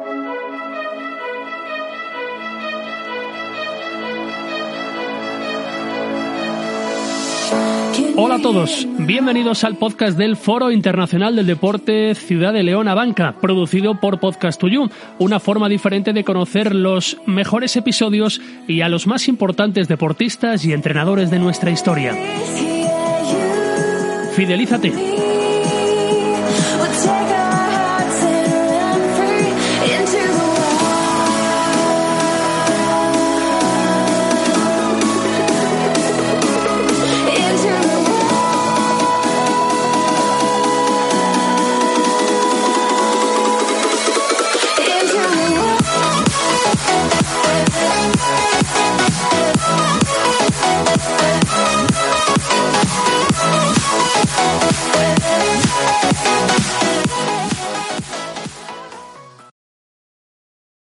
Hola a todos, bienvenidos al podcast del Foro Internacional del Deporte Ciudad de León a Banca, producido por Podcast to You, una forma diferente de conocer los mejores episodios y a los más importantes deportistas y entrenadores de nuestra historia. Fidelízate. Thank you.